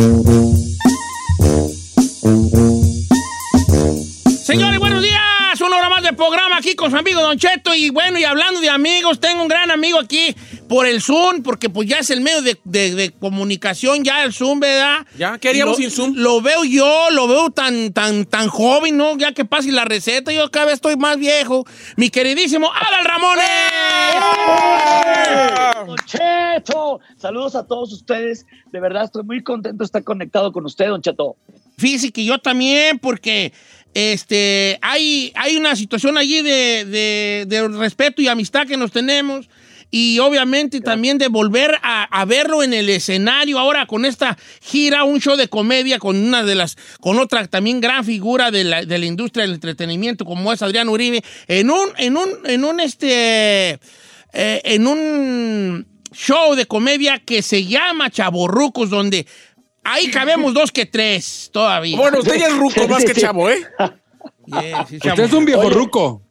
Señores, programa aquí con su amigo Don Cheto. Y bueno, y hablando de amigos, tengo un gran amigo aquí por el Zoom, porque pues ya es el medio de, de- de comunicación, ya el Zoom, ¿verdad? Ya, ¿qué haríamos Lo- sin Zoom? Lo veo yo, lo veo tan, tan, tan joven, ¿no? Ya que pase la receta, yo cada vez estoy más viejo. Mi queridísimo Adal Ramones. Don Cheto, saludos a todos ustedes. De verdad estoy muy contento de estar conectado con usted, Don Cheto. Fíjese que yo también, porque este, hay, hay una situación allí de, de- de respeto y amistad que nos tenemos. Y obviamente también de volver a, a verlo en el escenario ahora con esta gira, un show de comedia con una de las, con otra también gran figura de la, de la industria del entretenimiento como es Adrián Uribe, en un, en un, en un este, eh, en un show de comedia que se llama Chaborrucos, donde ahí cabemos dos que tres todavía. Bueno, usted ya es ruco Sí, más sí, que sí. chavo, ¿eh? Yeah, sí, Usted es un viejo Oye. ruco.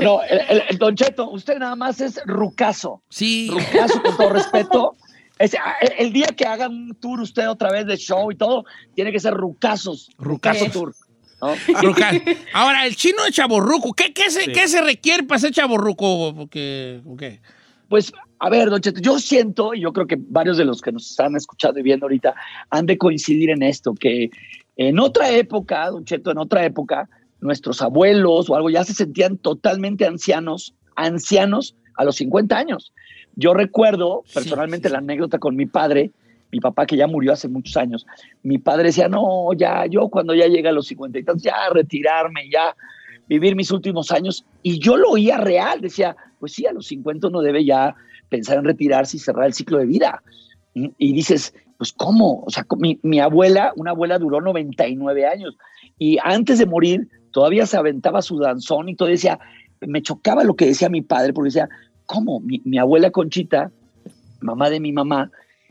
No, el- el- el Don Cheto, usted nada más es rucazo. Sí. Rucazo, con todo respeto. El, el día que hagan un tour usted otra vez de show y todo, tiene que ser rucazos. Rucazo. Tour. ¿no? Ahora, el chino de chaborruco, ¿qué, qué, se, Sí. qué se requiere para ser chaborruco? Porque, ok. Pues, a ver, Don Cheto, yo siento, y yo creo que varios de los que nos están escuchando y viendo ahorita han de coincidir en esto, que en otra época, Don Cheto, en otra época, nuestros abuelos o algo ya se sentían totalmente ancianos, ancianos a los 50 años. Yo recuerdo Sí, personalmente sí, la anécdota con mi padre, mi papá que ya murió hace muchos años. Mi padre decía, no, ya, yo cuando ya llegue a los 50 y tantos, ya retirarme, ya vivir mis últimos años. Y yo lo oía real, decía, pues sí, a los 50 uno debe ya pensar en retirarse y cerrar el ciclo de vida. Y dices, pues ¿cómo? O sea, mi, mi abuela, una abuela duró 99 años y antes de morir todavía se aventaba su danzón y todo decía, me chocaba lo que decía mi padre porque decía, ¿cómo? Mi, mi abuela Conchita, mamá de mi mamá,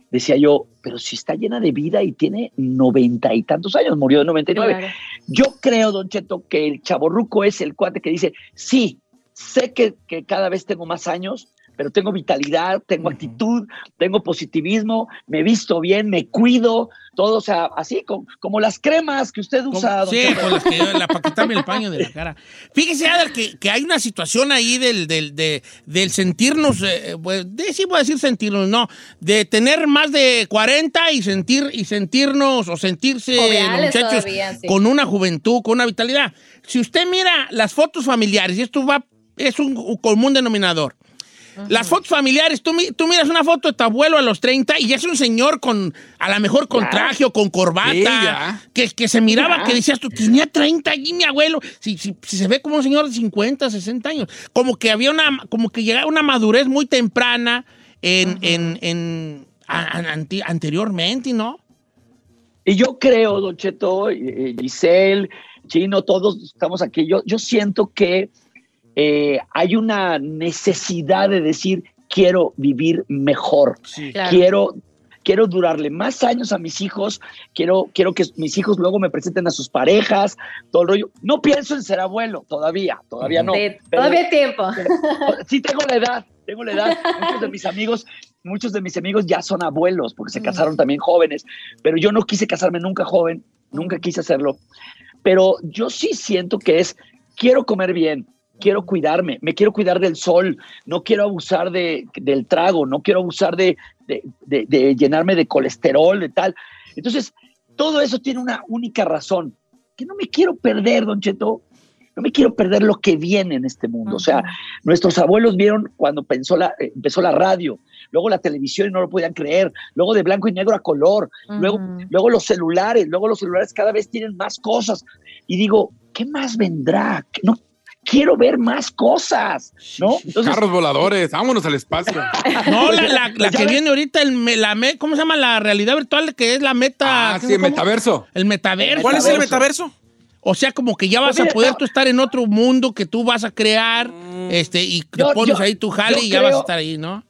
decía yo, pero si está llena de vida y tiene noventa y tantos años, murió de 99. Claro. Yo creo, Don Cheto, que el chaborruco es el cuate que dice, sí, sé que, que cada vez tengo más años, pero tengo vitalidad, tengo actitud, tengo positivismo, me visto bien, me cuido, todo, o sea, así como, como las cremas que usted usa, Don Sí, con las que yo- la, para quitarme el paño de la cara. Fíjese, Adal, que, que hay una situación ahí del, del, de- del sentirnos, eh, pues, de, sí voy a decir sentirnos, no, de tener más de 40 y sentir y sentirnos o sentirse muchachos todavía, sí. con una juventud, con una vitalidad. Si usted mira las fotos familiares, y esto va, es un común denominador. Las fotos familiares, tú, mi- tú miras una foto de tu abuelo a los 30 y ya es un señor con, a lo mejor con traje o con corbata, Sí, que, que se miraba, Ya. que decías tú, tenía 30 allí mi abuelo, si, si, si se ve como un señor de 50, 60 años, como que había una, como que llegaba una madurez muy temprana en, en, en- a- a- anti- anteriormente, ¿no? Y yo creo, Don Cheto, Giselle, Chino, todos estamos aquí. Yo, yo siento que eh, hay una necesidad de decir, quiero vivir mejor, Claro. quiero, quiero durarle más años a mis hijos, quiero, quiero que mis hijos luego me presenten a sus parejas, todo el rollo. No pienso en ser abuelo, todavía, todavía no. Sí, pero- todavía hay tiempo. Sí, tengo la edad, tengo la edad. Muchos de mis amigos, muchos de mis amigos ya son abuelos porque se casaron también jóvenes, pero yo no quise casarme nunca joven, nunca quise hacerlo. Pero yo sí siento que es, quiero comer bien, quiero cuidarme, me quiero cuidar del sol, no quiero abusar de, del trago, no quiero abusar de, de, de, llenarme de colesterol, de tal. Entonces, todo eso tiene una única razón, que no me quiero perder, don Cheto, no me quiero perder lo que viene en este mundo. O sea, nuestros abuelos vieron cuando pensó la, eh, empezó la radio, luego la televisión y no lo podían creer, luego de blanco y negro a color, luego, luego los celulares, luego los celulares cada vez tienen más cosas. Y digo, ¿qué más vendrá? No, quiero ver más cosas, ¿no? Carros voladores, vámonos al espacio. no, la, que viene ahorita, el, la, ¿cómo se llama? La realidad virtual, que es la meta. Ah, sí, el metaverso. El metaverso. ¿Cuál es el metaverso? O sea, como que ya vas pues a poder tú estar en otro mundo que tú vas a crear, mm. este, y te pones ahí tu jale y ya vas a estar ahí, ¿no?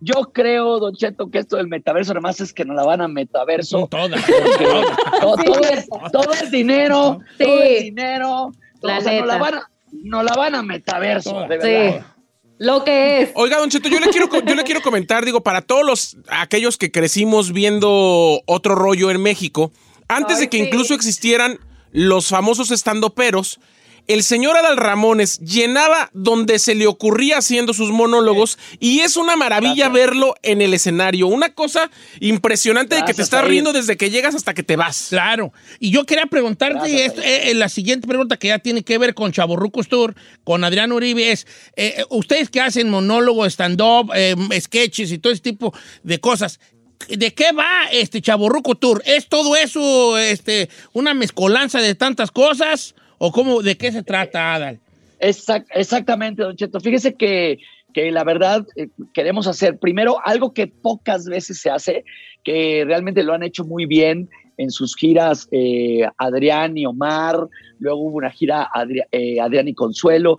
Yo creo, Don Cheto, que esto del metaverso, además es que nos la van a metaverso. Todo, todo, es, todo es dinero, todo es dinero. La nos, la van a, nos la van a metaverso, de verdad. Sí. Lo que es. Oiga, Don Cheto, yo le quiero, yo le quiero comentar, digo, para todos los aquellos que crecimos viendo otro rollo en México, antes de que incluso existieran los famosos estandoperos, el señor Adal Ramones llenaba donde se le ocurría haciendo sus monólogos y es una maravilla verlo en el escenario. Una cosa impresionante de que te estás riendo desde que llegas hasta que te vas. Claro. Y yo quería preguntarte esto, eh, la siguiente pregunta que ya tiene que ver con Chaborrucos Tour, con Adrián Uribe, es, eh, ustedes que hacen monólogo, stand-up, eh, sketches y todo ese tipo de cosas, ¿De qué va este Chaborruco Tour? ¿Es todo eso este, una mezcolanza de tantas cosas? ¿O cómo, de qué se trata, Adal? exactamente, Don Cheto. Fíjese que, que la verdad eh, queremos hacer primero algo que pocas veces se hace, que realmente lo han hecho muy bien en sus giras eh, Adrián y Omar, luego hubo una gira eh, Adrián y Consuelo,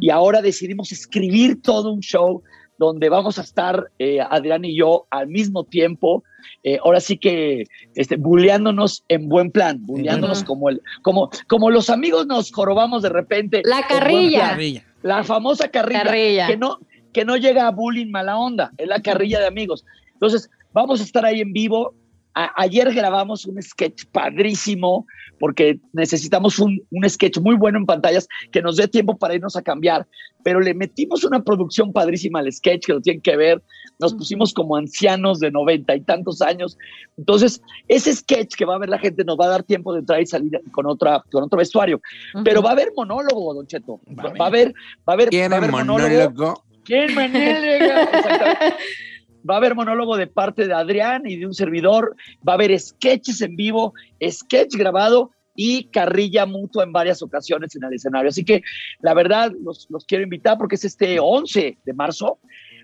y ahora decidimos escribir todo un show donde vamos a estar eh, Adrián y yo al mismo tiempo, eh, ahora sí que este, bulleándonos en buen plan, bulleándonos como, el, como, como los amigos nos jorobamos de repente. La carrilla. La famosa carrilla, Que, no, que no llega a bullying mala onda, es la carrilla de amigos. Entonces, vamos a estar ahí en vivo ayer grabamos un sketch padrísimo porque necesitamos un, sketch muy bueno en pantallas que nos dé tiempo para irnos a cambiar, pero le metimos una producción padrísima al sketch que lo tienen que ver. Nos pusimos como ancianos de noventa y tantos años. Entonces, ese sketch que va a ver la gente nos va a dar tiempo de entrar y salir con, otra, con otro vestuario. Pero va a haber monólogo, Don Cheto. Va, a haber, va a haber, ¿Quién va a haber monólogo? ¿Quién monólogo? va a haber monólogo de parte de Adrián y de un servidor, va a haber sketches en vivo, sketch grabado y carrilla mutua en varias ocasiones en el escenario. Así que la verdad los, quiero invitar porque es este 11 de marzo.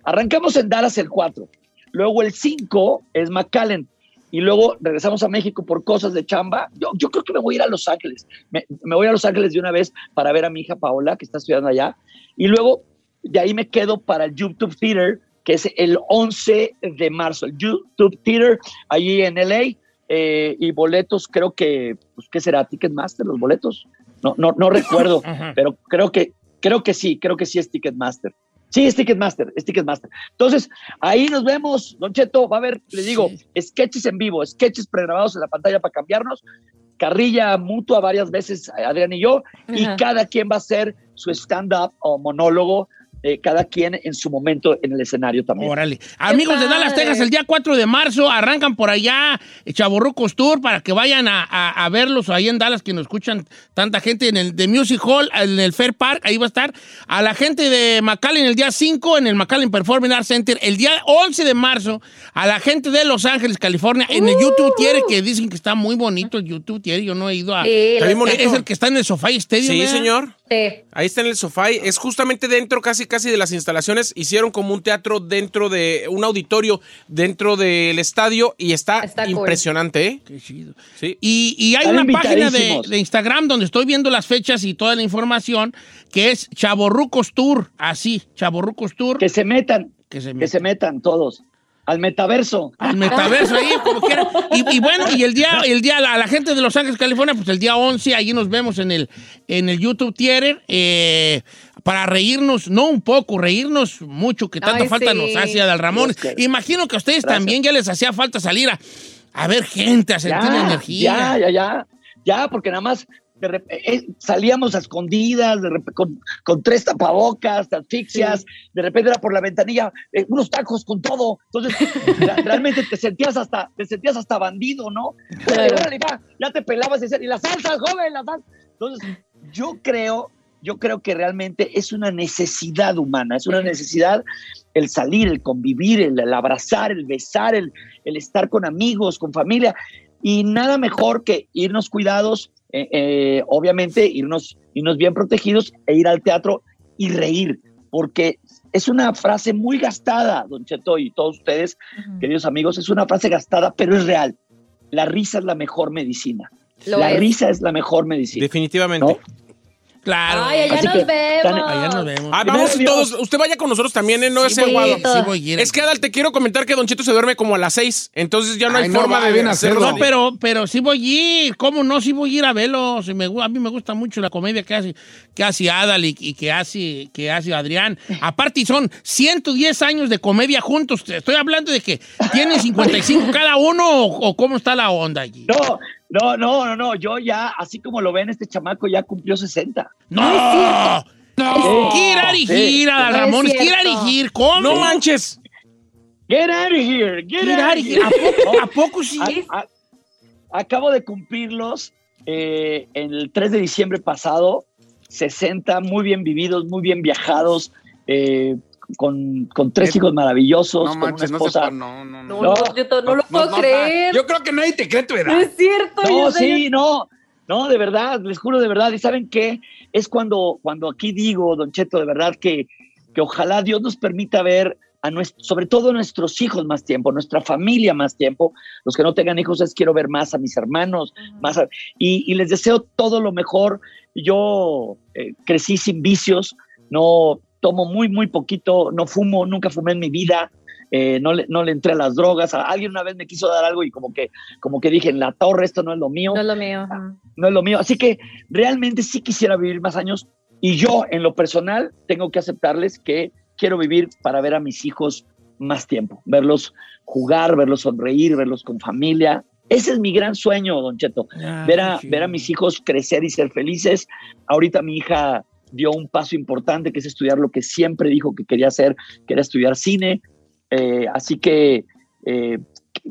Arrancamos en Dallas el 4, luego el 5 es McAllen y luego regresamos a México por cosas de chamba. Yo, yo creo que me voy a ir a Los Ángeles. Me, me, voy a Los Ángeles de una vez para ver a mi hija Paola, que está estudiando allá. Y luego de ahí me quedo para el YouTube Theater que es el 11 de marzo, el YouTube Theater, allí en LA. Eh, y boletos, creo que, pues, ¿qué será? ¿Ticketmaster los boletos? No, no, no recuerdo, pero creo que, creo que sí, creo que sí es Ticketmaster. Sí, es Ticketmaster, es Ticketmaster. Entonces, ahí nos vemos, Don Cheto, va a haber, le digo, sketches en vivo, sketches pregrabados en la pantalla para cambiarnos, carrilla mutua varias veces, Adrián y yo, y cada quien va a hacer su stand-up o monólogo eh, cada quien en su momento en el escenario también. Órale. Amigos de Dallas, Texas, el día 4 de marzo arrancan por allá eh, Chaborrucos Tour para que vayan a, verlos ahí en Dallas, que nos escuchan tanta gente en el de Music Hall, en el Fair Park, ahí va a estar. A la gente de McAllen el día 5 en el McAllen Performing Arts Center. El día 11 de marzo a la gente de Los Ángeles, California, en el YouTube Tiere, que dicen que está muy bonito el YouTube Tiere. Yo no he ido a. es el que está en el Sofá Stadium. Sí, señor. Ahí está en el sofá. Es justamente dentro casi casi de las instalaciones. Hicieron como un teatro dentro de un auditorio dentro del estadio y está, impresionante. ¿eh? Qué chido. Sí. Y, hay una página de, Instagram donde estoy viendo las fechas y toda la información que es Chaborrucos Tour. Así, Chaborrucos Tour. Que se metan. Que se metan, que se metan todos. Al metaverso. Al metaverso, ahí, como quiera. Y, bueno, y el día, el día, a la gente de Los Ángeles, California, pues el día 11, allí nos vemos en el, en el YouTube Theater, eh, para reírnos, no un poco, reírnos mucho, que tanto falta nos hace Adal Ramón. Imagino que a ustedes también ya les hacía falta salir a, a ver gente, a sentir energía. Ya, ya, ya. Ya, porque nada más de rep- eh, salíamos a escondidas, de con, con tres tapabocas, te asfixias, de repente era por la ventanilla, eh, unos tacos con todo. Entonces, realmente te sentías hasta, te sentías hasta bandido, ¿no? Órale, va, ya te pelabas y y la salsa, joven, la salsa. Entonces, yo creo, yo creo que realmente es una necesidad humana, es una necesidad el salir, el convivir, el, el abrazar, el besar, el, el estar con amigos, con familia. Y nada mejor que irnos cuidados, eh, eh, obviamente irnos, irnos bien protegidos e ir al teatro y reír, porque es una frase muy gastada, don Cheto y todos ustedes, queridos amigos, es una frase gastada, pero es real. La risa es la mejor medicina. Lo la es. risa es la mejor medicina. Definitivamente. ¿no? Claro. Ay, allá Así nos que, vemos. Allá nos vemos. Ah, vamos Dios. todos. Usted vaya con nosotros también, ¿eh? No Sí es voy, guado. sí voy a ir. Es que, Adal, te quiero comentar que Don Cheto se duerme como a las seis. Entonces ya no hay no, forma va, de bien hacerlo. hacerlo. No, pero, pero sí voy a ir. ¿Cómo no? Sí voy a ir a verlo. Si me a mí me gusta mucho la comedia que hace, que hace Adal y, y que, hace, que hace Adrián. Aparte, son 110 años de comedia juntos. Estoy hablando de que tienen 55 cada uno o, o cómo está la onda allí. No, no, no, no, no. Yo ya, así como lo ven, este chamaco ya cumplió 60. ¡No! No. Quiera Sí. dirigir, No es Ramones. cierto. Quiera dirigir. ¿Cómo? No manches. Get out of here, get Quiera out of dirigir. here. ¿A poco, ¿A poco sí? A- a- acabo de cumplirlos eh, el 3 de diciembre pasado, 60, muy bien vividos, muy bien viajados, eh, con, con tres ¿Qué? hijos maravillosos, No con una manches, no, se esposa. no, no, No, no. no, yo to- no lo puedo no, creer. Yo creo que nadie te cree tu No edad. es cierto. No, yo sé- sí, no, no, de verdad, les juro de verdad. ¿Y saben qué? Es cuando, cuando aquí digo, Don Cheto, de verdad que, que ojalá Dios nos permita ver a nuestro, sobre todo a nuestros hijos más tiempo, nuestra familia más tiempo. Los que no tengan hijos es quiero ver más a mis hermanos, más a- y, y les deseo todo lo mejor. Yo eh, crecí sin vicios, no tomo muy, muy poquito, no fumo, nunca fumé en mi vida. eh, no, le, no le entré a las drogas. Alguien una vez me quiso dar algo y como que, como que dije, en la torre, esto no es lo mío No es lo mío. ajá. no es lo mío. Así que realmente sí quisiera vivir más años y yo en lo personal tengo que aceptarles que quiero vivir para ver a mis hijos más tiempo, verlos jugar, verlos sonreír, verlos con familia. Ese es mi gran sueño, don Cheto, Ah, ver a, qué ver a mis hijos crecer y ser felices. Ahorita mi hija dio un paso importante que es estudiar lo que siempre dijo que quería hacer, que era estudiar cine. Eh, así que eh,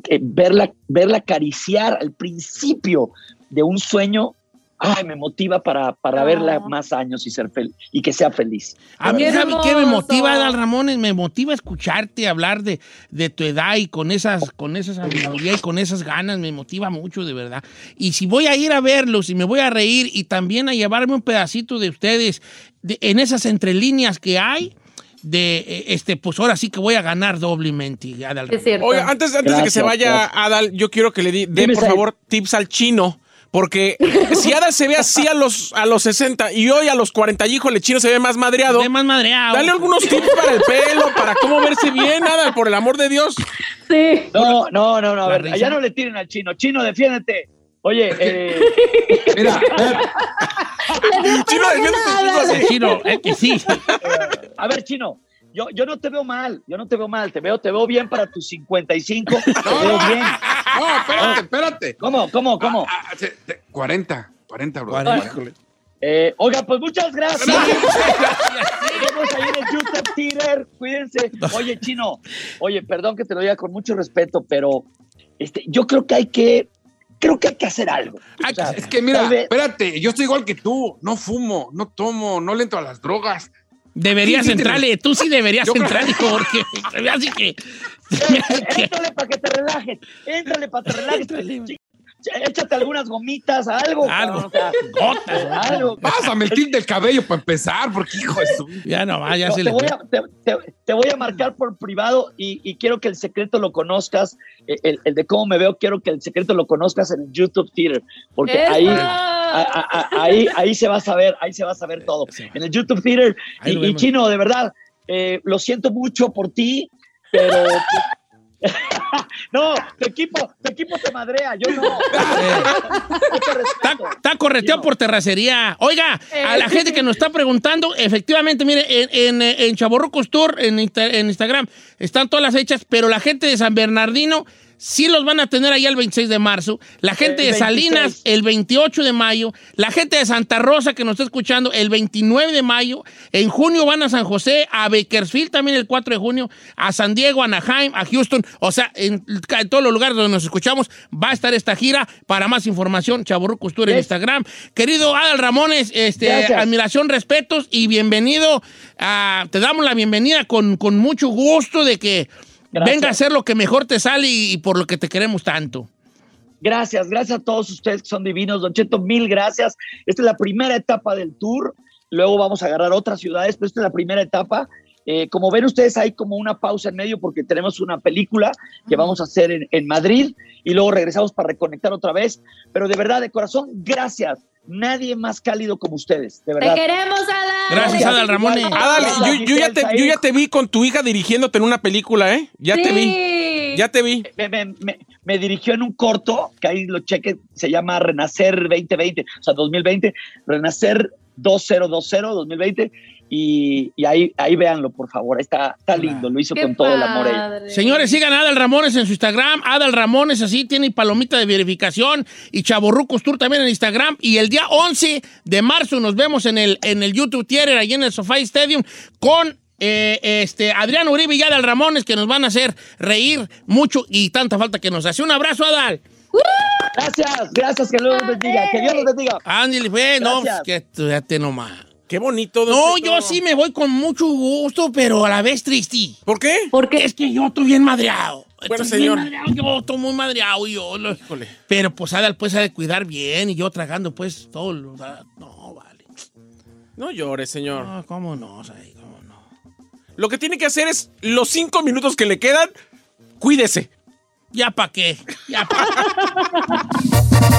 que verla, verla acariciar al principio de un sueño, ay, me motiva para, para Ah. verla más años y ser fel- y que sea feliz. A mí, Qué ¿sabe qué me motiva, Adal Ramones? Me motiva escucharte hablar de, de tu edad y con esas, con esa sabiduría y con esas ganas, me motiva mucho, de verdad. Y si voy a ir a verlos y me voy a reír y también a llevarme un pedacito de ustedes de- en esas entrelíneas que hay, de eh, este, pues ahora sí que voy a ganar doblemente, Adal Es Ramones. cierto. Oiga, antes, antes de que se vaya gracias. Adal, yo quiero que le di- dé, por favor, tips al chino. Porque si Adal se ve así a los, a los 60 y hoy a los 40, y, híjole, el chino se ve más madreado. De más madreado. Dale algunos tips para el pelo, para cómo verse bien, Adal, por el amor de Dios. Sí. No, no, no, no, a ver, risa. allá no le tiren al chino. Chino, defiéndete. Oye, eh, Mira, eh, Chino, defiéndete, chino, es que sí. a ver, chino, yo, yo no te veo mal, yo no te veo mal, te veo, te veo bien para tus 55, te veo bien. no, espérate, espérate. ¿Cómo, cómo, cómo? Ah, ah, se- te- 40, 40, bro. 40. Híjole. Eh, oiga, pues muchas gracias. Nos vemos ahí en el YouTube Theater. Cuídense. Oye, Chino, oye, perdón que te lo diga con mucho respeto, pero este, yo creo que hay que, creo que hay que hacer algo. Hay que hacer Es que mira, Tal vez- espérate, yo estoy igual que tú. No fumo, no tomo, no le entro a las drogas. Deberías Sí, sí, entrarle, tú sí deberías Yo entrarle porque así que... Éntrale para que te relajes. Éntrale para que te relajes. Échate algunas gomitas, algo. Algo. o sea, Gotas. algo. Pásame el tip del cabello para empezar, porque hijo de su. Ya no, va, ya No, se te, le voy a, te, te- te voy a marcar por privado y, y quiero que el secreto lo conozcas, eh, el, el de cómo me veo, quiero que el secreto lo conozcas en el YouTube Theater, porque ¡Eso! ahí, a- a- a- ahí, ahí se va a saber, ahí se va a saber todo. En el YouTube Theater. Y. Chino, de verdad, eh, lo siento mucho por ti, pero... no, tu equipo, tu equipo te madrea, yo no. Mucho Está, correteado por terracería. Oiga, a la Eh. gente que nos está preguntando, efectivamente, mire, en, en, eh, en Chaborrucos Tour, en, en Instagram, están todas las fechas, pero la gente de San Bernardino sí los van a tener allá el 26 de marzo. La gente de Salinas 26. el 28 de mayo. La gente de Santa Rosa que nos está escuchando el 29 de mayo. En junio van a San José, a Bakersfield también el 4 de junio, a San Diego, a Anaheim, a Houston. O sea, en, en todos los lugares donde nos escuchamos va a estar esta gira. Para más información, Chaborruco Tour en Instagram. Querido Adal Ramones, este, Gracias. admiración, respetos y bienvenido. a- te damos la bienvenida con, con mucho gusto de que Gracias. venga a hacer lo que mejor te sale y, y por lo que te queremos tanto. Gracias, gracias a todos ustedes que son divinos. Don Cheto, mil gracias. Esta es la primera etapa del tour. Luego vamos a agarrar otras ciudades, pero esta es la primera etapa. Eh, como ven ustedes, hay como una pausa en medio porque tenemos una película que vamos a hacer en, en Madrid y luego regresamos para reconectar otra vez. Pero de verdad, de corazón, gracias. Nadie más cálido como ustedes, de Te verdad. queremos, Adal. Gracias, Adal Ramones. Adal, yo, yo ya te, yo ya te vi con tu hija dirigiéndote en una película, ¿eh? Ya te vi. Ya te vi. me, me- me- me dirigió en un corto, que ahí lo cheque, se llama Renacer 2020, o sea, 2020, Renacer 2020, 2020, y, y ahí, ahí véanlo, por favor, está, está lindo, lo hizo Qué con todo el amor ella. Señores, sigan a Adal Ramones en su Instagram. Adal Ramones, así tiene palomita de verificación. Y Chaborrucos Tour también en Instagram. Y el día 11 de marzo nos vemos en el, en el YouTube Theater, allí en el Sofá Stadium, con eh, este, Adrián Uribe y Adal Ramones, que nos van a hacer reír mucho y tanta falta que nos hace. Un abrazo, Adal. Gracias, gracias, que Dios los bendiga, que Dios los bendiga. Ándale, fue, no, pues, que fíjate nomás. Qué bonito. don No, Cheto. yo sí me voy con mucho gusto, pero a la vez triste. ¿Por qué? Porque Es que yo estoy bien madreado. Bueno, Estoy señor. bien madreado, yo estoy muy madreado y yo. lo- Híjole. Pero pues Adal pues ha de cuidar bien y yo tragando pues todo lo No, vale. No llores, señor. No, cómo no, Say, cómo no. Lo que tiene que hacer es los cinco minutos que le quedan, cuídese. Ya pa' qué. Ya pa' Y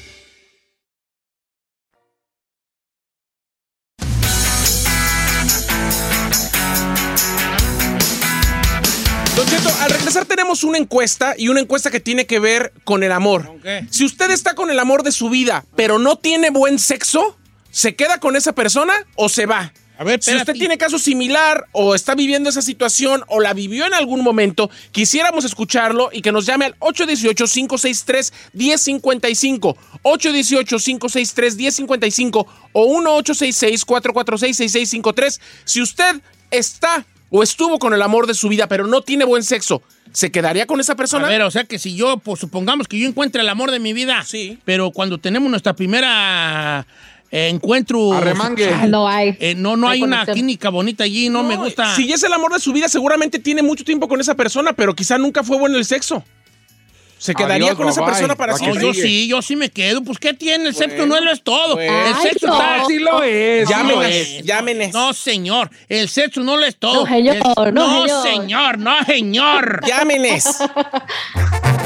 Una encuesta y una encuesta que tiene que ver con el amor. Si usted está con el amor de su vida, pero no tiene buen sexo, ¿se queda con esa persona o se va? A ver, Si usted tiene caso similar o está viviendo esa situación o la vivió en algún momento, quisiéramos escucharlo y que nos llame al 818-563-1055, 818-563-1055 o 1866-446-6653. Si usted está o estuvo con el amor de su vida, pero no tiene buen sexo, ¿se quedaría con esa persona? A ver, o sea que si yo, pues supongamos que yo encuentre el amor de mi vida, Sí. pero cuando tenemos nuestra primera eh, encuentro Arremangue. No hay. eh, no, no No hay una conexión. química bonita allí, no, me gusta. Si es el amor de su vida, seguramente tiene mucho tiempo con esa persona, pero quizá nunca fue bueno el sexo. ¿Se quedaría Adiós, con esa bye-bye. persona para No, siempre? yo sí, yo sí me quedo. Pues, ¿qué tiene? El sexo no lo es todo. el Ay, sexo no. está... Sí lo es. Llámenes, es. llámenes. No, señor. El sexo no lo es todo. No, señor, El- no, no, señor. No, señor. Llámenes.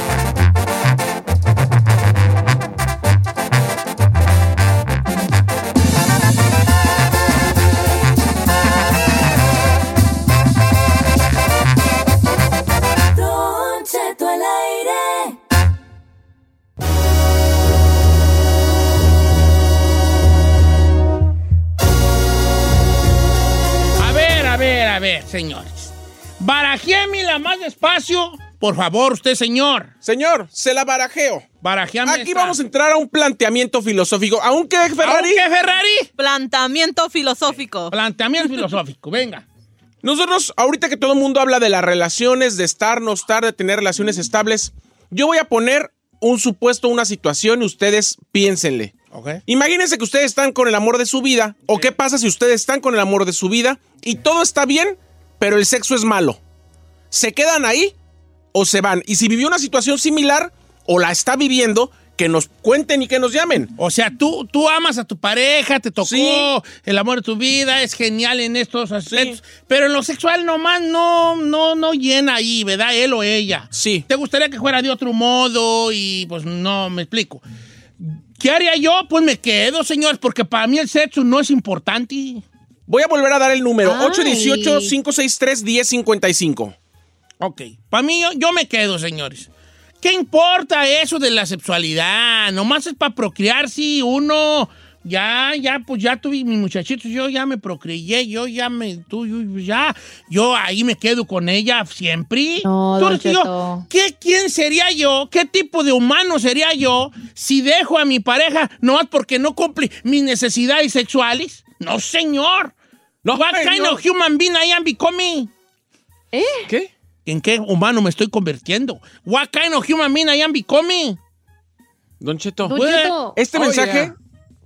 señores. Barajéme la más despacio. Por favor, usted, señor. Señor, se la barajeo. Barajeame Aquí esta. vamos a entrar a un planteamiento filosófico. ¿Aunque Ferrari? ¿Aunque Ferrari? Planteamiento filosófico. Planteamiento filosófico, venga. Nosotros, ahorita que todo el mundo habla de las relaciones, de estar, no estar, de tener relaciones estables, yo voy a poner un supuesto, una situación y ustedes piénsenle. Ok. Imagínense que ustedes están con el amor de su vida, o qué pasa si ustedes están con el amor de su vida y todo está bien, pero el sexo es malo. ¿Se quedan ahí o se van? Y si vivió una situación similar o la está viviendo, que nos cuenten y que nos llamen. O sea, tú, tú amas a tu pareja, te tocó Sí. el amor de tu vida, es genial en estos aspectos, pero en lo sexual nomás no, no, no llena ahí, ¿verdad? Él o ella. Sí. ¿Te gustaría que fuera de otro modo? Y pues no, me explico. ¿Qué haría yo? Pues me quedo, señores, porque para mí el sexo no es importante. Voy a volver a dar el número, Ay. 818-563-1055. Ok. Para mí, yo, yo me quedo, señores. ¿Qué importa eso de la sexualidad? Nomás es para procrear, sí, uno. Ya, ya, pues ya tuve mis muchachitos, yo ya me procreé, yo ya me, tú, yo- ya, yo ahí me quedo con ella siempre. No, Don que yo. ¿qué, ¿Quién sería yo? ¿Qué tipo de humano sería yo si dejo a mi pareja nomás porque no cumple mis necesidades sexuales? No, señor. No, What kind señor. of human being I am becoming? ¿Qué? ¿En qué humano me estoy convirtiendo? What kind of human being I am becoming? Don Cheto. Don Cheto, Este Oh, mensaje yeah.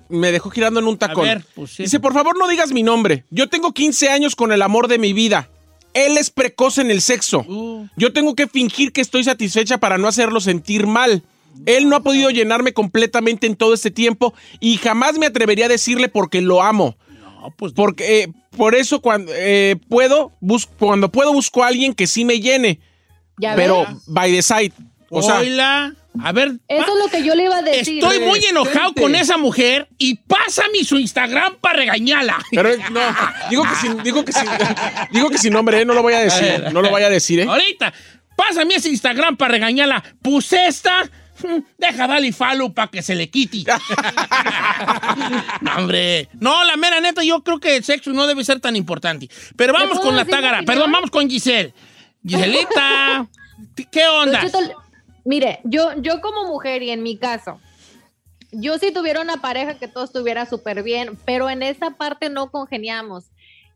me dejó girando en un tacón. A ver, pues sí. Dice, por favor no digas mi nombre. Yo tengo 15 años con el amor de mi vida. Él es precoz en el sexo. Uh. Yo tengo que fingir que estoy satisfecha para no hacerlo sentir mal. Él no ha podido llenarme completamente en todo este tiempo y jamás me atrevería a decirle porque lo amo. No, pues Porque eh, por eso cuando eh, puedo bus- cuando puedo busco a alguien que sí me llene, ya pero by the side. O sea, Oila, a ver. Eso es lo que yo le iba a decir. Estoy muy enojado Gente. con esa mujer y pásame su Instagram para regañarla. pero no, digo que sin, digo que sin, digo que sin nombre, eh, no lo voy a decir, no lo voy a decir, ¿eh? Ahorita, pásame ese Instagram para regañarla. Puse esta. Deja darle follow para que se le quite. no, hombre. No, la mera neta, yo creo que el sexo no debe ser tan importante. Pero vamos con la tágara. Perdón, vamos con Giselle. Giselita, ¿qué onda? Mire, yo, yo como mujer y en mi caso, yo si tuviera una pareja que todo estuviera súper bien, pero en esa parte no congeniamos.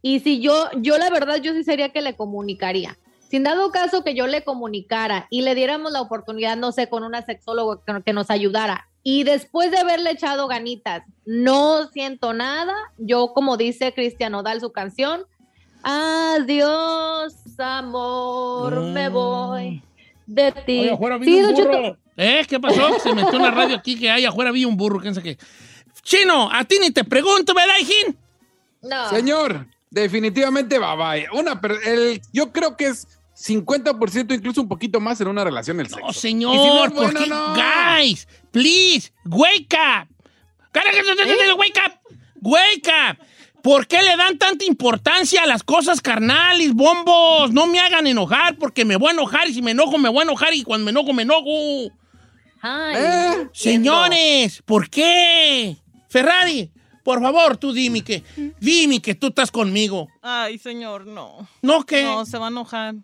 Y si yo, yo la verdad, yo sí sería que le comunicaría. Sin dado caso que yo le comunicara y le diéramos la oportunidad, no sé, con una sexóloga que, nos ayudara. Y después de haberle echado ganitas, no siento nada. Yo, como dice Cristian Odal su canción, adiós, amor, me voy de ti. Oye, afuera Sí, vino un burro. ¿Eh? ¿Qué pasó? Se metió una radio aquí que hay afuera había un burro. ¿Quién sabe qué? Chino, a ti ni te pregunto, ¿verdad, hijín? No. Señor, definitivamente bye bye. Una, el, yo creo que es 50% incluso un poquito más en una relación el sexo. No, Y si señor, no ¿por bueno, qué? no. Guys, please, wake up. Wake up. Wake up. ¿Por qué le dan tanta importancia a las cosas carnales, bombos? No me hagan enojar porque me voy a enojar y si me enojo me voy a enojar y cuando me enojo me enojo. Ay, ¿Eh? Señores, ¿por qué? Ferrari, por favor, tú dime que, dime que tú estás conmigo. Ay, señor, no. No que No, se va a enojar.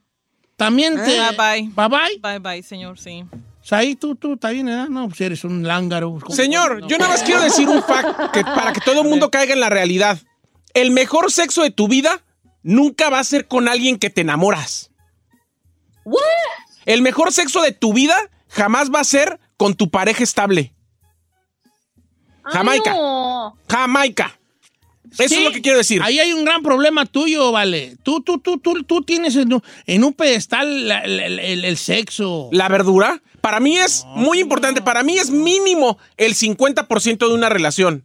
También te... Ah, bye. Bye bye. Bye, bye, señor, sí. Ahí tú, tú, está bien, ¿eh? No, pues eres un lángaro. ¿Cómo? Señor, yo nada más quiero decir un fact que para que todo el mundo caiga en la realidad. El mejor sexo de tu vida nunca va a ser con alguien que te enamoras. El mejor sexo de tu vida jamás va a ser con tu pareja estable. Ay, Jamaica. no. Jamaica. Eso Sí, es lo que quiero decir. Ahí hay un gran problema tuyo, vale. Tú, tú, tú, tú, tú tienes en, un- en un pedestal la- la- el, el- el sexo. La verdura, para mí es muy importante. Para mí es mínimo el 50% de una relación.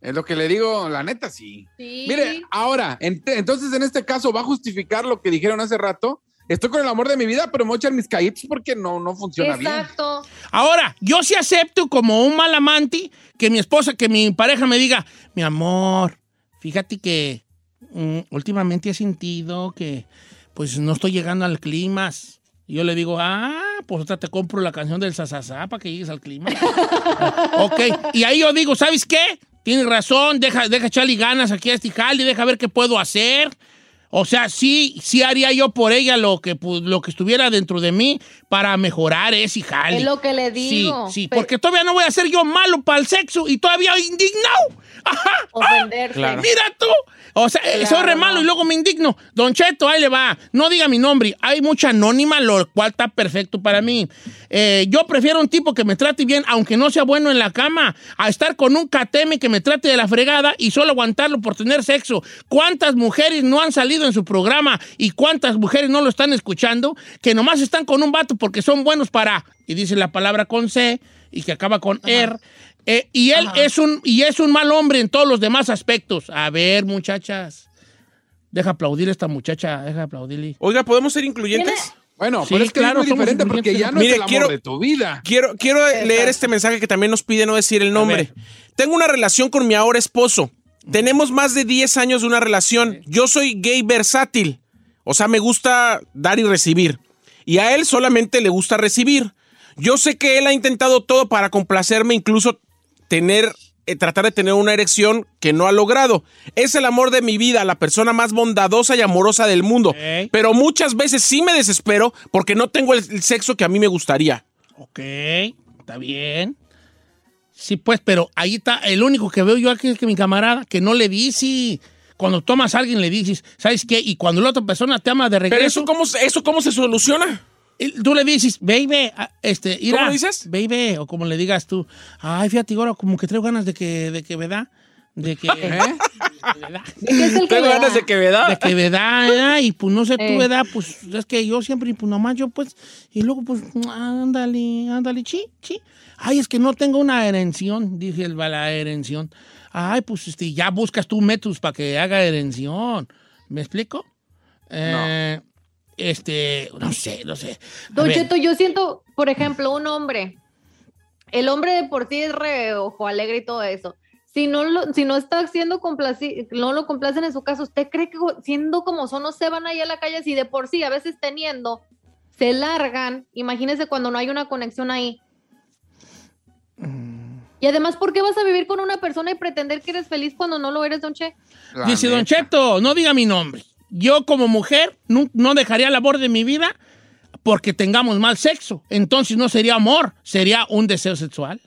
Es lo que le digo, la neta, sí. Sí. Mire, ahora, ent- entonces en este caso va a justificar lo que dijeron hace rato. Estoy con el amor de mi vida, pero me voy a echar mis caídos porque no, no funciona bien. Exacto. Ahora, yo sí acepto como un mal amante que mi esposa, que mi pareja me diga, mi amor, fíjate que mm, últimamente he sentido que pues no estoy llegando al clima. Yo le digo, ah, pues otra te compro la canción del sasasá para que llegues al clima. ok, y ahí yo digo, ¿sabes qué? Tienes razón, deja, deja echarle ganas aquí a este jale, deja ver qué puedo hacer. O sea, sí, sí haría yo por ella lo que, pu- lo que estuviera dentro de mí para mejorar ese jale. Es lo que le digo. Sí, sí, porque todavía no voy a ser yo malo para el sexo y todavía indignado. Ajá. Ofenderse. Claro. Mira tú. O sea, eh, soy re malo y luego me indigno. Don Cheto, ahí le va. No diga mi nombre. Hay mucha anónima, lo cual está perfecto para mí. Eh, yo prefiero un tipo que me trate bien, aunque no sea bueno en la cama, a estar con un cateme que me trate de la fregada y solo aguantarlo por tener sexo. ¿Cuántas mujeres no han salido en su programa y cuántas mujeres no lo están escuchando que nomás están con un vato porque son buenos para, y dice la palabra con C y que acaba con R. Eh, y él es un y es un mal hombre en todos los demás aspectos. A ver, muchachas. Deja aplaudir a esta muchacha, deja aplaudirle. Oiga, ¿podemos ser incluyentes? Bueno, Sí, pero es que claro, es muy diferente porque ya no Mire, es el amor quiero- de tu vida. Quiero, quiero leer este mensaje que también nos pide no decir el nombre. Tengo una relación con mi ahora esposo. Tenemos más de 10 años de una relación. Yo soy gay versátil. O sea, me gusta dar y recibir. Y a él solamente le gusta recibir. Yo sé que él ha intentado todo para complacerme, incluso tener, eh, tratar de tener una erección que no ha logrado. Es el amor de mi vida, la persona más bondadosa y amorosa del mundo. Pero muchas veces sí me desespero porque no tengo el- el sexo que a mí me gustaría. Ok, está bien. Sí, pues, pero ahí está, el único que veo yo aquí es que mi camarada, que no le dice, cuando tomas a alguien le dices, ¿sabes qué? Y cuando la otra persona te ama de Pero regreso, eso cómo, eso cómo se soluciona. tú le dices, baby, ah, este, ira, ¿Cómo dices? Baby, o como le digas tú, ay, fíjate, ahora como que traigo ganas de que, de que, ¿verdad? De que, ¿Eh? ¿Verdad? ¿Qué es el Tengo ganas de que me da. De que verdad, y pues no sé tú, Eh. ¿verdad? Pues es que yo siempre, pues nomás yo, pues, y luego, pues, ándale, ándale, chi, chi. Ay, es que no tengo una erección, dije el la erección. Ay, pues, este, ya buscas tú métodos para que haga erección. ¿Me explico? Eh, Este, no sé, no sé. A Don Cheto, yo siento, por ejemplo, un hombre. El hombre de por sí es re ojo alegre y todo eso. Si no, lo, si no está siendo complacido, no lo complacen en su caso, ¿usted cree que siendo como son no se van ahí a la calle? Si de por sí, a veces teniendo, se largan, imagínese cuando no hay una conexión ahí. Y además, ¿por qué vas a vivir con una persona y pretender que eres feliz cuando no lo eres, Don Che? La Dice Don. Cheto, no diga mi nombre. Yo como mujer no, no dejaría la labor de mi vida porque tengamos mal sexo. Entonces no sería amor, sería un deseo sexual.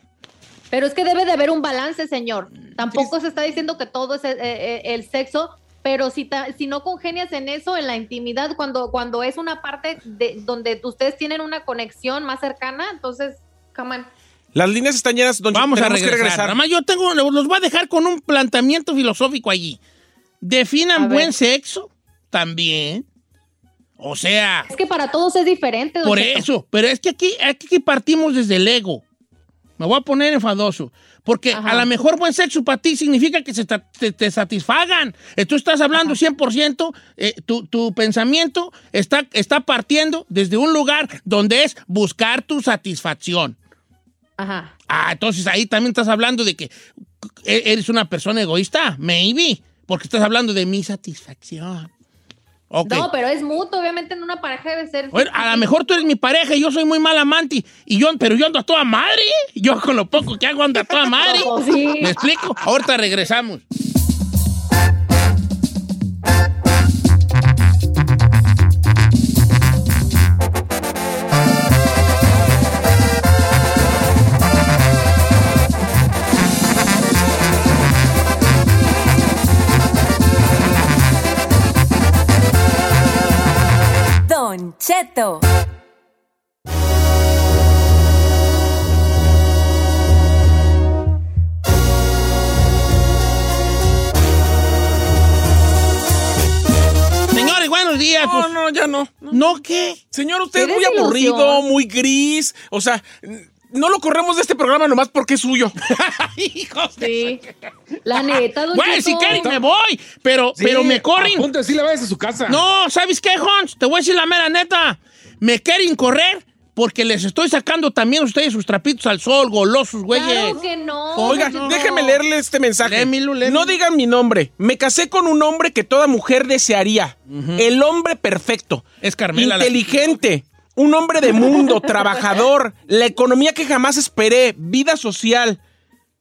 Pero es que debe de haber un balance, señor. Tampoco se está diciendo que todo es eh, eh, el sexo, pero si, ta- si no congenias en eso, en la intimidad, cuando, cuando es una parte de donde ustedes tienen una conexión más cercana, entonces, come on. Las líneas están llenas, don Vamos a que regresar. Nada más yo tengo, los voy a dejar con un planteamiento filosófico allí. Definan buen sexo también. O sea, Es que para todos es diferente, don por Cheto. eso. Pero es que aquí, aquí partimos desde el ego. Me voy a poner enfadoso. Porque a lo mejor buen sexo para ti significa que se te, te satisfagan. Eh, Tú estás hablando 100%, eh, tu, tu pensamiento está, está partiendo desde un lugar donde es buscar tu satisfacción. Ajá. Ah, entonces ahí también estás hablando de que e- eres una persona egoísta, maybe, porque estás hablando de mi satisfacción. No, pero es mutuo, obviamente en una pareja debe ser. Bueno, a lo mejor tú eres mi pareja y yo soy muy mal amante, y yo, pero yo ando a toda madre. Yo con lo poco que hago ando a toda madre. ¿Me explico? Ahorita regresamos. Cheto. Señores, buenos días. No, pues, no, ya no. ¿No qué? Señor, usted es ¿Eres muy aburrido, ilusión? muy gris. O sea, no lo corremos de este programa nomás porque es suyo. Hijos de- Sí. La neta, don Bueno, Cheto. si quieren me voy, pero, Sí, pero me corren. A punto de decirle, vayas a su casa. No, ¿sabes qué, Hans? Te voy a decir la mera neta. Me quieren correr porque les estoy sacando también a ustedes sus trapitos al sol, golosos, güeyes. Claro que no. Oiga, déjeme leerle este mensaje. No digan mi nombre. Me casé con un hombre que toda mujer desearía. El hombre perfecto. Es Carmela la- Inteligente. Un hombre de mundo, trabajador. La economía que jamás esperé. Vida social.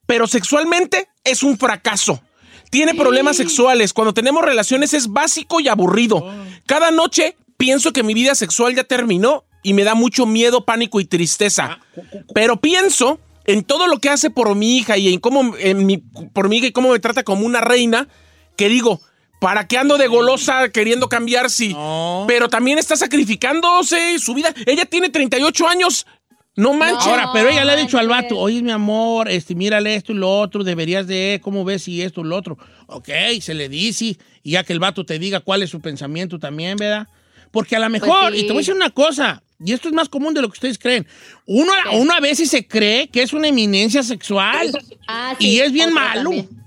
Pero sexualmente es un fracaso. Tiene problemas sexuales. Cuando tenemos relaciones es básico y aburrido. Cada noche pienso que mi vida sexual ya terminó y me da mucho miedo, pánico y tristeza. Pero pienso en todo lo que hace por mi hija y en cómo en mi- por mi hija y cómo me trata como una reina, que digo, ¿para qué ando de golosa queriendo cambiar si? No. Pero también está sacrificándose su vida. Ella tiene 38 años. No manches. Ahora, pero ella le ha dicho al vato, oye, mi amor, este, mírale esto y lo otro, deberías de, ¿cómo ves y esto y lo otro? Ok, se le dice, y ya que el vato te diga cuál es su pensamiento también, ¿verdad? Porque a lo mejor, Pues sí. y te voy a decir una cosa, y esto es más común de lo que ustedes creen, uno, uno a veces se cree que es una eminencia sexual, Ah, y es bien malo. también.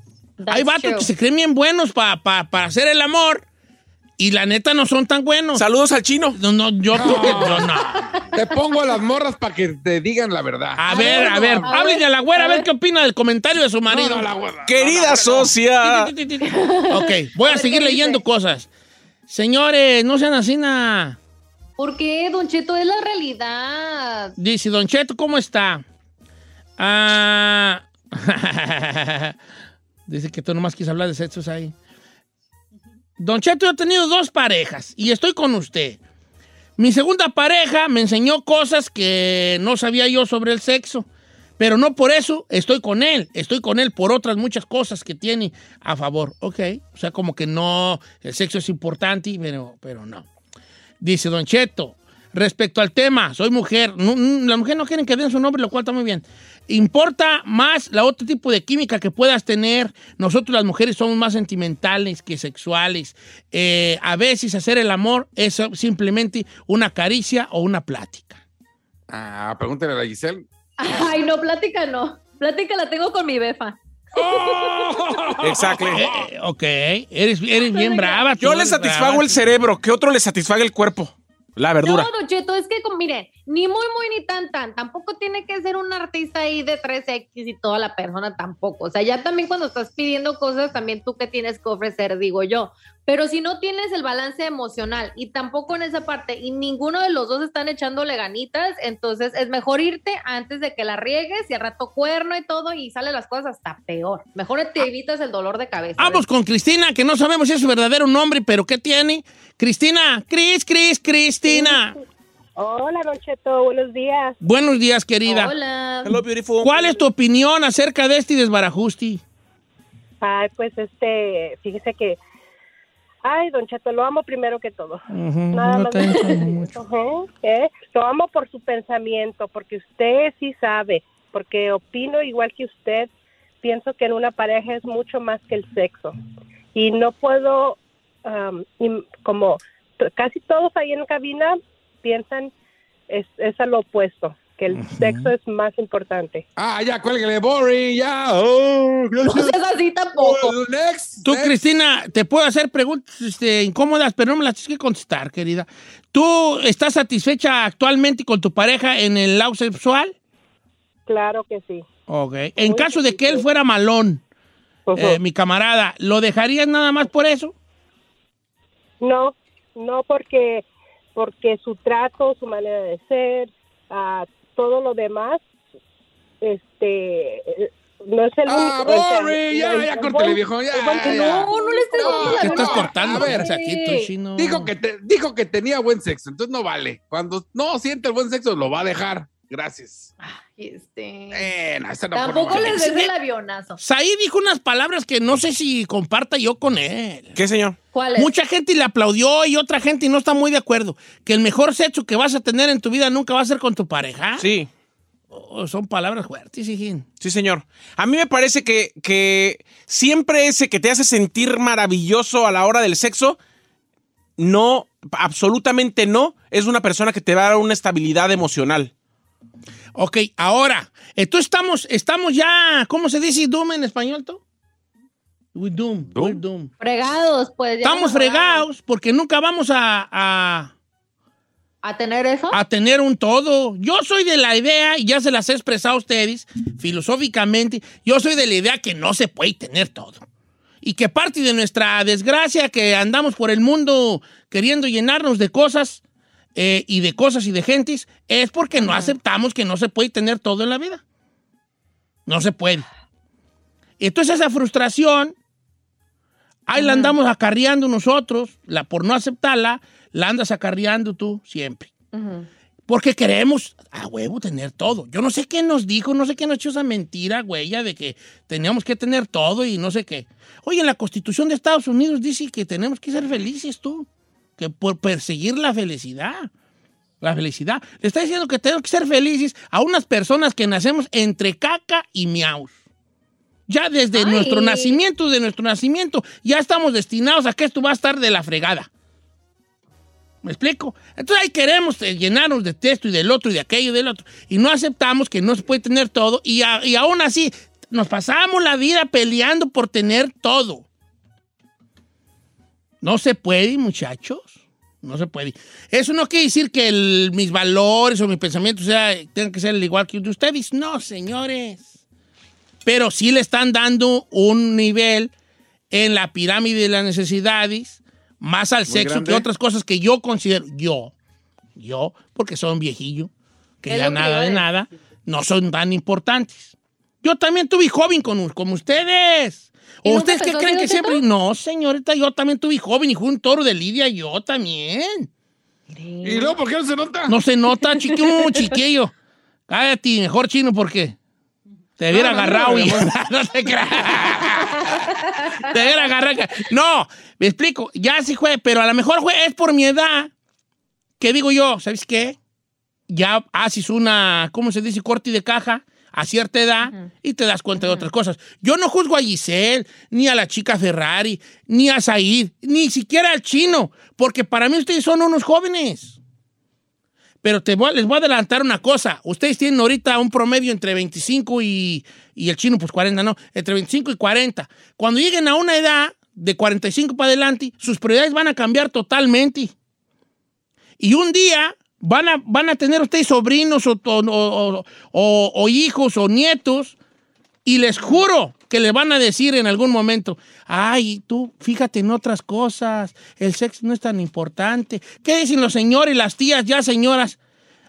Hay vatos true. que se creen bien buenos pa- pa- para hacer el amor, y la neta no son tan buenos. Saludos al chino. No, no, yo, yo no. Te pongo a las morras para que te digan la verdad. A ver, a ver, a háblenle a la güera a a ver ver. qué opina del comentario de su marido. No, no, la güera. Querida socia. Ok, voy a ver, seguir ¿qué leyendo dice? cosas. Señores, no sean así nada. ¿Por qué, Don Cheto? Es la realidad. Dice, Don Cheto, ¿cómo está? Ah. Dice que tú nomás quieres hablar de sexos ahí. Don Cheto, yo he tenido dos parejas y estoy con usted. Mi segunda pareja me enseñó cosas que no sabía yo sobre el sexo, pero no por eso estoy con él. Estoy con él por otras muchas cosas que tiene a favor. Ok, o sea, como que no, el sexo es importante, pero, pero no. Dice Don Cheto, respecto al tema, soy mujer. No, no, la mujer no quieren que den su nombre, lo cual está muy bien. Importa más la otro tipo de química que puedas tener. Nosotros las mujeres somos más sentimentales que sexuales. Eh, a veces hacer el amor es simplemente una caricia o una plática. Ah, pregúntale a la Giselle. Ay, no, plática no. Plática la tengo con mi befa. Exacto. Eh, eh, ok, eres, eres bien brava. Yo le satisfago brava. el cerebro, que otro le satisfaga el cuerpo. La verdura. No, Don Cheto, es que, miren, ni muy, muy, ni tan, tan. Tampoco tiene que ser un artista ahí de 3X y toda la persona tampoco. O sea, ya también cuando estás pidiendo cosas, también tú que tienes que ofrecer, digo yo. Pero si no tienes el balance emocional y tampoco en esa parte, y ninguno de los dos están echándole ganitas, entonces es mejor irte antes de que la riegues y al rato cuerno y todo y salen las cosas hasta peor. Mejor te evitas el dolor de cabeza. Vamos con Cristina, que no sabemos si es su verdadero nombre, pero ¿qué tiene? Cristina, Cris, Cris, Cristina. Hola, Don Cheto, buenos días. Buenos días, querida. Hola. Hello, beautiful. ¿Cuál es tu opinión acerca de este desbarajuste? Ay, pues este, fíjese que, ay, Don Cheto, lo amo primero que todo. Nada no más. te mucho. Ujú, ¿eh? Lo amo por su pensamiento, porque usted sí sabe, porque opino igual que usted. Pienso que en una pareja es mucho más que el sexo. Y no puedo, im- como casi todos ahí en cabina piensan, es, es a lo opuesto. que el sexo es más importante. Ah, ya, cuélguele, boring, ya. Oh, No seas así tampoco. Next. Tú, next. Cristina, te puedo hacer preguntas este, incómodas, pero no me las tienes que contestar, querida. ¿Tú estás satisfecha actualmente con tu pareja en el lado sexual? Claro que sí. Ok. En caso de que él fuera malón, eh, mi camarada, ¿lo dejarías nada más por eso? No, no porque porque su trato, su manera de ser, ah, todo lo demás, este, no es el Ah, único. o sea, boring, ya, el- ya, córtale, buen- viejo, ya, el buen- ya. No, no le estés ¿Qué estás no, cortando? a ver. Vamos aquí, tú, chino. Dijo que, te- dijo que tenía buen sexo, entonces no vale. Cuando no siente el buen sexo, lo va a dejar. Gracias. Este, Eh, no, Tampoco les des el avionazo. Saí dijo unas palabras que no sé si comparta yo con él. ¿Qué, señor? ¿Cuál es? Mucha gente le aplaudió y otra gente no está muy de acuerdo. Que el mejor sexo que vas a tener en tu vida nunca va a ser con tu pareja. Sí. Oh, son palabras fuertes, hijín. Sí, señor. A mí me parece que, que siempre ese que te hace sentir maravilloso a la hora del sexo, no, absolutamente no, es una persona que te va a dar una estabilidad emocional. Ok, ahora, entonces estamos, estamos ya, ¿cómo se dice doom en español, tú? We doom, Doom. we're doom. Fregados, pues. ya Estamos fregados porque nunca vamos a, a, ¿A tener eso? a tener un todo. Yo soy de la idea, y ya se las he expresado a ustedes filosóficamente, yo soy de la idea que no se puede tener todo. Y que parte de nuestra desgracia que andamos por el mundo queriendo llenarnos de cosas eh, y de cosas y de gentes es porque no aceptamos que no se puede tener todo en la vida. No se puede. Entonces esa frustración, ahí la andamos acarreando nosotros, la, por no aceptarla, la andas acarreando tú siempre. Porque queremos a huevo tener todo. Yo no sé qué nos dijo, no sé qué nos echó esa mentira, güey, de que teníamos que tener todo y no sé qué. Oye, en la Constitución de Estados Unidos dice que tenemos que ser felices tú, que por perseguir la felicidad. La felicidad. Le está diciendo que tenemos que ser felices a unas personas que nacemos entre caca y miaus. Ya desde Ay. nuestro nacimiento, de nuestro nacimiento, ya estamos destinados a que esto va a estar de la fregada. ¿Me explico? Entonces ahí queremos eh, llenarnos de esto y del otro y de aquello y del otro. Y no aceptamos que no se puede tener todo. Y, a- y aún así nos pasamos la vida peleando por tener todo. No se puede, muchachos. No se puede. Eso no quiere decir que el- mis valores o mis pensamientos sea, tengan que ser el igual que el de ustedes. No, señores. Pero sí le están dando un nivel en la pirámide de las necesidades más al sexo grande. que otras cosas que yo considero, yo, yo, porque son viejillo, que Es ya que nada de nada, no son tan importantes. Yo también tuve joven con, como ustedes. ¿Y ¿O nunca ustedes qué creen que siempre? No, señorita, yo también tuve joven y fue un toro de Lidia, yo también. ¿Y luego por qué no se nota? No se nota, chiquillo, chiquillo. Cállate, mejor chino, porque te hubiera No, no, agarrado y... no te creas. te hubiera agarrado. No, me explico, ya sí fue, pero a lo mejor fue, es por mi edad. ¿Qué digo yo? ¿Sabes qué? Ya haces una, ¿cómo se dice? Corte de caja a cierta edad y te das cuenta de otras cosas. Yo no juzgo a Giselle, ni a la chica Ferrari, ni a Said, ni siquiera al chino, porque para mí ustedes son unos jóvenes. Pero te voy les voy a adelantar una cosa. Ustedes tienen ahorita un promedio entre 25 y, y el chino, pues 40, ¿no? Entre 25 y 40. Cuando lleguen a una edad de 45 para adelante, sus prioridades van a cambiar totalmente. Y un día van a, van a tener ustedes sobrinos o, o- o- hijos o nietos y les juro que le van a decir en algún momento, ay, tú fíjate en otras cosas, el sexo no es tan importante. ¿Qué dicen los señores y las tías ya señoras?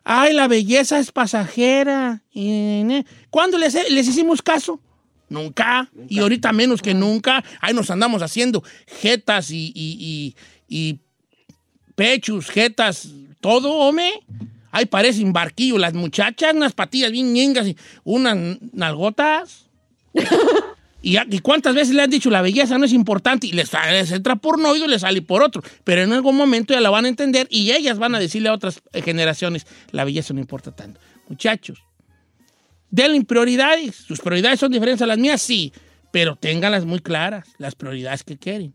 Ay, la belleza es pasajera. Ne. ¿Cuándo les, les hicimos caso? Nunca. Y ahorita menos que nunca. Ahí nos andamos haciendo jetas y, y- y- y pechos, jetas, todo, hombre. Ahí parecen barquillo las muchachas, unas patillas bien ñengas y unas nalgotas. y, ya- ¿y cuántas veces le han dicho la belleza no es importante? Y les, entra por un oído y les sale por otro. Pero en algún momento ya la van a entender y ellas van a decirle a otras eh, generaciones, la belleza no importa tanto. Muchachos, denle prioridades. ¿Sus prioridades son diferentes a las mías? Sí. Pero ténganlas muy claras, las prioridades que quieren.